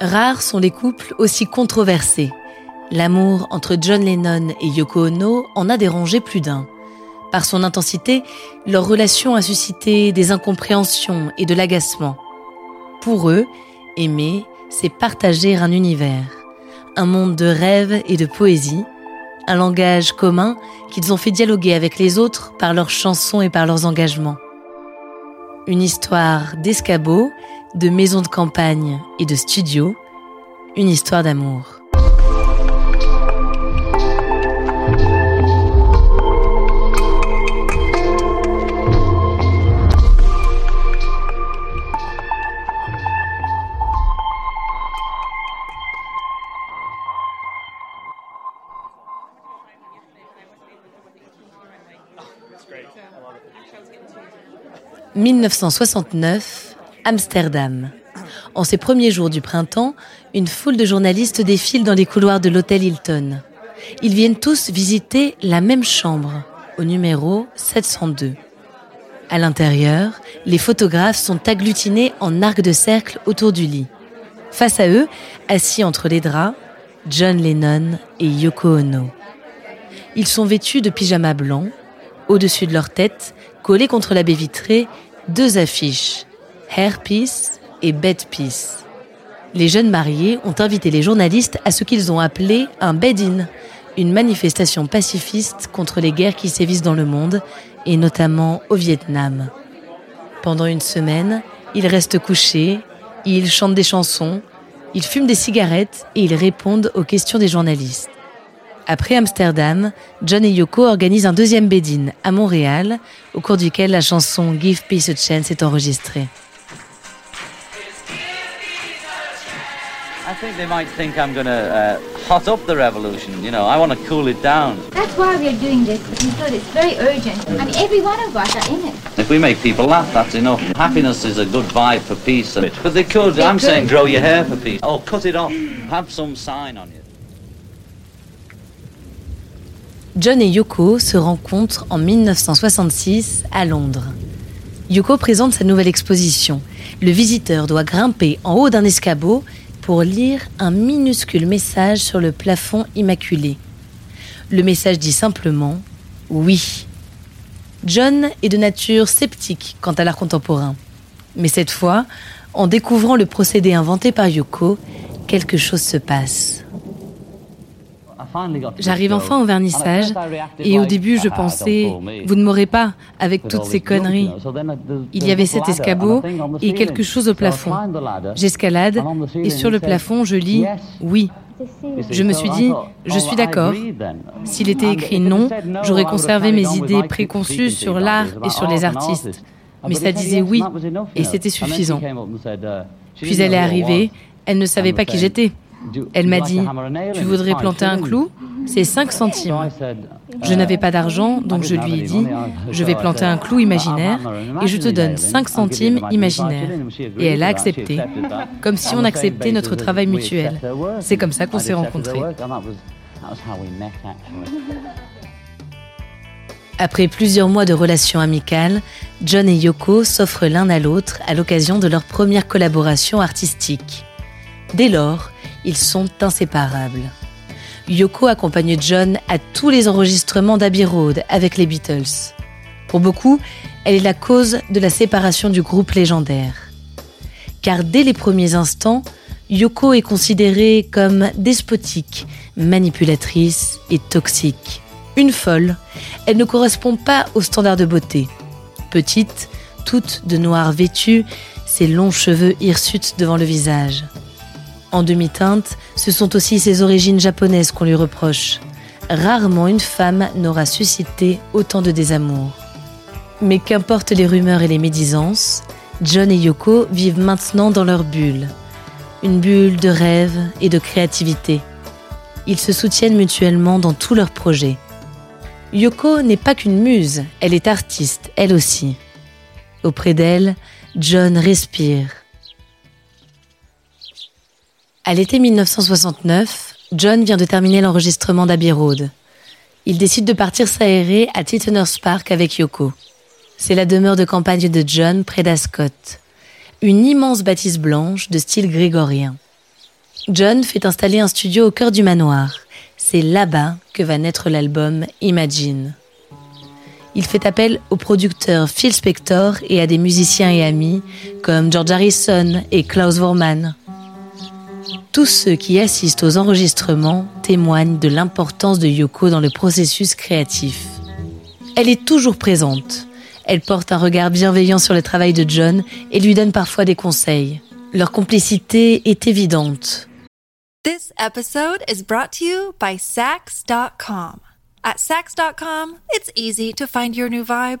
Rares sont les couples aussi controversés. L'amour entre John Lennon et Yoko Ono en a dérangé plus d'un. Par son intensité, leur relation a suscité des incompréhensions et de l'agacement. Pour eux, aimer, c'est partager un univers, un monde de rêves et de poésie, un langage commun qu'ils ont fait dialoguer avec les autres par leurs chansons et par leurs engagements. Une histoire d'escabeau, de maisons de campagne et de studio, une histoire d'amour. 1969, Amsterdam. En ces premiers jours du printemps, une foule de journalistes défile dans les couloirs de l'hôtel Hilton. Ils viennent tous visiter la même chambre, au numéro 702. À l'intérieur, les photographes sont agglutinés en arc de cercle autour du lit. Face à eux, assis entre les draps, John Lennon et Yoko Ono. Ils sont vêtus de pyjamas blancs. Au-dessus de leur tête, collés contre la baie vitrée, deux affiches, Hair Peace et Bed Peace. Les jeunes mariés ont invité les journalistes à ce qu'ils ont appelé un bed-in, une manifestation pacifiste contre les guerres qui sévissent dans le monde, et notamment au Vietnam. Pendant une semaine, ils restent couchés, ils chantent des chansons, ils fument des cigarettes et ils répondent aux questions des journalistes. Après Amsterdam, John et Yoko organisent un deuxième bed à Montréal, au cours duquel la chanson Give Peace a Chance est enregistrée. I think they might think I'm going to uh, hot up the revolution. You know, I want to cool it down. That's why we're doing this. We feel it's very urgent. I mean, every one of us are in it. If we make people laugh, that's enough. Happiness is a good vibe for peace. But they could, They I'm could. saying, grow your hair for peace. Or cut it off. Have some sign on you. John et Yoko se rencontrent en 1966 à Londres. Yoko présente sa nouvelle exposition. Le visiteur doit grimper en haut d'un escabeau pour lire un minuscule message sur le plafond immaculé. Le message dit simplement oui. John est de nature sceptique quant à l'art contemporain. Mais cette fois, en découvrant le procédé inventé par Yoko, quelque chose se passe. J'arrive enfin au vernissage et au début je pensais, vous ne m'aurez pas avec toutes ces conneries. Il y avait cet escabeau et quelque chose au plafond. J'escalade et sur le plafond je lis oui. Je me suis dit, je suis d'accord. S'il était écrit non, j'aurais conservé mes idées préconçues sur l'art et sur les artistes. Mais ça disait oui et c'était suffisant. Puis elle est arrivée, elle ne savait pas qui j'étais. Elle m'a dit, tu voudrais planter un clou C'est 5 centimes. Je n'avais pas d'argent, donc je lui ai dit, je vais planter un clou imaginaire et je te donne 5 centimes imaginaires. Et elle a accepté, comme si on acceptait notre travail mutuel. C'est comme ça qu'on s'est rencontrés. Après plusieurs mois de relations amicales, John et Yoko s'offrent l'un à l'autre à l'occasion de leur première collaboration artistique. Dès lors, ils sont inséparables. Yoko accompagne John à tous les enregistrements d'Abbey Road avec les Beatles. Pour beaucoup, elle est la cause de la séparation du groupe légendaire. Car dès les premiers instants, Yoko est considérée comme despotique, manipulatrice et toxique. Une folle, elle ne correspond pas aux standards de beauté. Petite, toute de noir vêtue, ses longs cheveux hirsutes devant le visage. En demi-teinte, ce sont aussi ses origines japonaises qu'on lui reproche. Rarement une femme n'aura suscité autant de désamour. Mais qu'importe les rumeurs et les médisances, John et Yoko vivent maintenant dans leur bulle. Une bulle de rêve et de créativité. Ils se soutiennent mutuellement dans tous leurs projets. Yoko n'est pas qu'une muse, elle est artiste, elle aussi. Auprès d'elle, John respire. À l'été 1969, John vient de terminer l'enregistrement d'Abbey Road. Il décide de partir s'aérer à Titteners Park avec Yoko. C'est la demeure de campagne de John près d'Ascot. Une immense bâtisse blanche de style grégorien. John fait installer un studio au cœur du manoir. C'est là-bas que va naître l'album Imagine. Il fait appel au producteur Phil Spector et à des musiciens et amis comme George Harrison et Klaus Vormann. Tous ceux qui assistent aux enregistrements témoignent de l'importance de Yoko dans le processus créatif. Elle est toujours présente. Elle porte un regard bienveillant sur le travail de John et lui donne parfois des conseils. Leur complicité est évidente. This episode is brought to you by Sax.com. At Sax.com, it's easy to find your new vibe.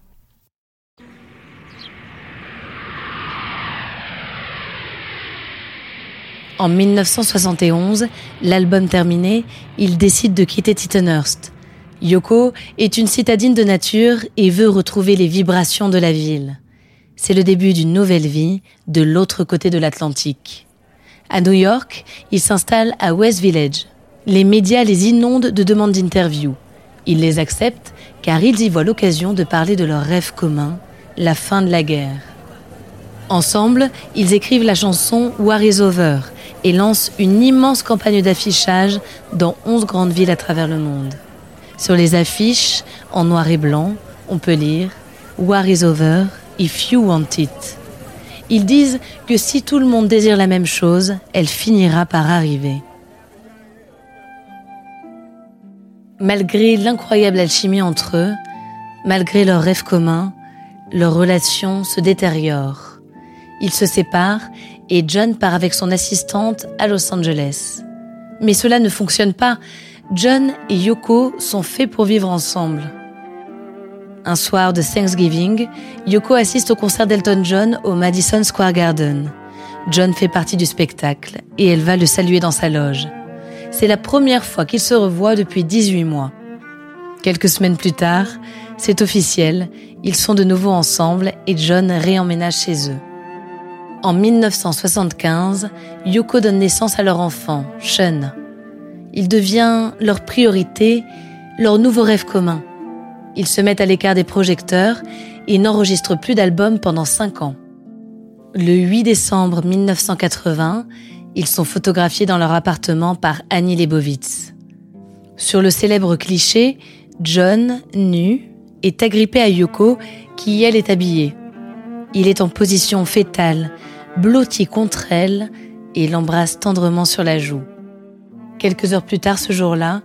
En 1971, l'album terminé, il décide de quitter Tittenhurst. Yoko est une citadine de nature et veut retrouver les vibrations de la ville. C'est le début d'une nouvelle vie de l'autre côté de l'Atlantique. À New York, il s'installe à West Village. Les médias les inondent de demandes d'interview. Ils les acceptent car ils y voient l'occasion de parler de leur rêve commun, la fin de la guerre. Ensemble, ils écrivent la chanson War is Over et lancent une immense campagne d'affichage dans 11 grandes villes à travers le monde. Sur les affiches, en noir et blanc, on peut lire War is over if you want it. Ils disent que si tout le monde désire la même chose, elle finira par arriver. Malgré l'incroyable alchimie entre eux, malgré leurs rêves communs, leur relation se détériore. Ils se séparent et John part avec son assistante à Los Angeles. Mais cela ne fonctionne pas. John et Yoko sont faits pour vivre ensemble. Un soir de Thanksgiving, Yoko assiste au concert d'Elton John au Madison Square Garden. John fait partie du spectacle et elle va le saluer dans sa loge. C'est la première fois qu'ils se revoient depuis 18 mois. Quelques semaines plus tard, c'est officiel, ils sont de nouveau ensemble et John réemménage chez eux. En 1975, Yoko donne naissance à leur enfant, Sean. Il devient leur priorité, leur nouveau rêve commun. Ils se mettent à l'écart des projecteurs et n'enregistrent plus d'albums pendant cinq ans. Le 8 décembre 1980, ils sont photographiés dans leur appartement par Annie Leibovitz. Sur le célèbre cliché, John, nu, est agrippé à Yoko, qui elle est habillée. Il est en position fétale, blotti contre elle, et l'embrasse tendrement sur la joue. Quelques heures plus tard ce jour-là,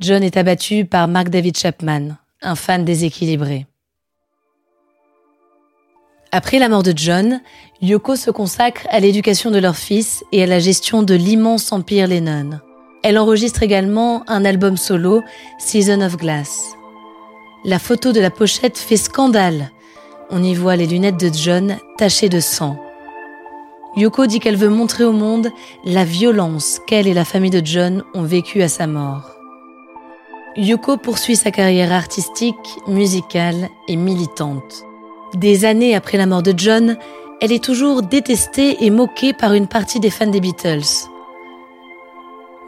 John est abattu par Mark David Chapman, un fan déséquilibré. Après la mort de John, Yoko se consacre à l'éducation de leur fils et à la gestion de l'immense empire Lennon. Elle enregistre également un album solo, Season of Glass. La photo de la pochette fait scandale. On y voit les lunettes de John tachées de sang. Yoko dit qu'elle veut montrer au monde la violence qu'elle et la famille de John ont vécue à sa mort. Yoko poursuit sa carrière artistique, musicale et militante. Des années après la mort de John, elle est toujours détestée et moquée par une partie des fans des Beatles.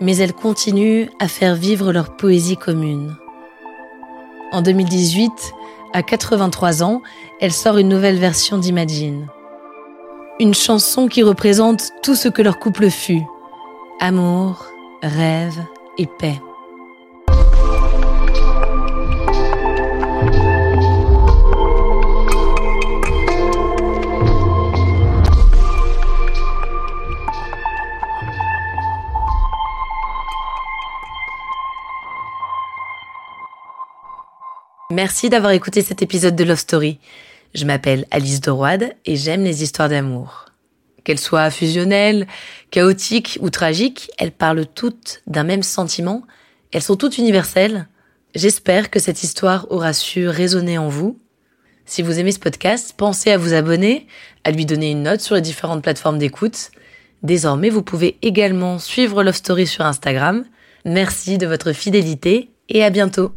mais elles continuent à faire vivre leur poésie commune. En 2018, à 83 ans, elle sort une nouvelle version d'Imagine. Une chanson qui représente tout ce que leur couple fut. Amour, rêve et paix. Merci d'avoir écouté cet épisode de Love Story. Je m'appelle Alice Doroide et j'aime les histoires d'amour. Qu'elles soient fusionnelles, chaotiques ou tragiques, elles parlent toutes d'un même sentiment. Elles sont toutes universelles. J'espère que cette histoire aura su résonner en vous. Si vous aimez ce podcast, pensez à vous abonner, à lui donner une note sur les différentes plateformes d'écoute. Désormais, vous pouvez également suivre Love Story sur Instagram. Merci de votre fidélité et à bientôt.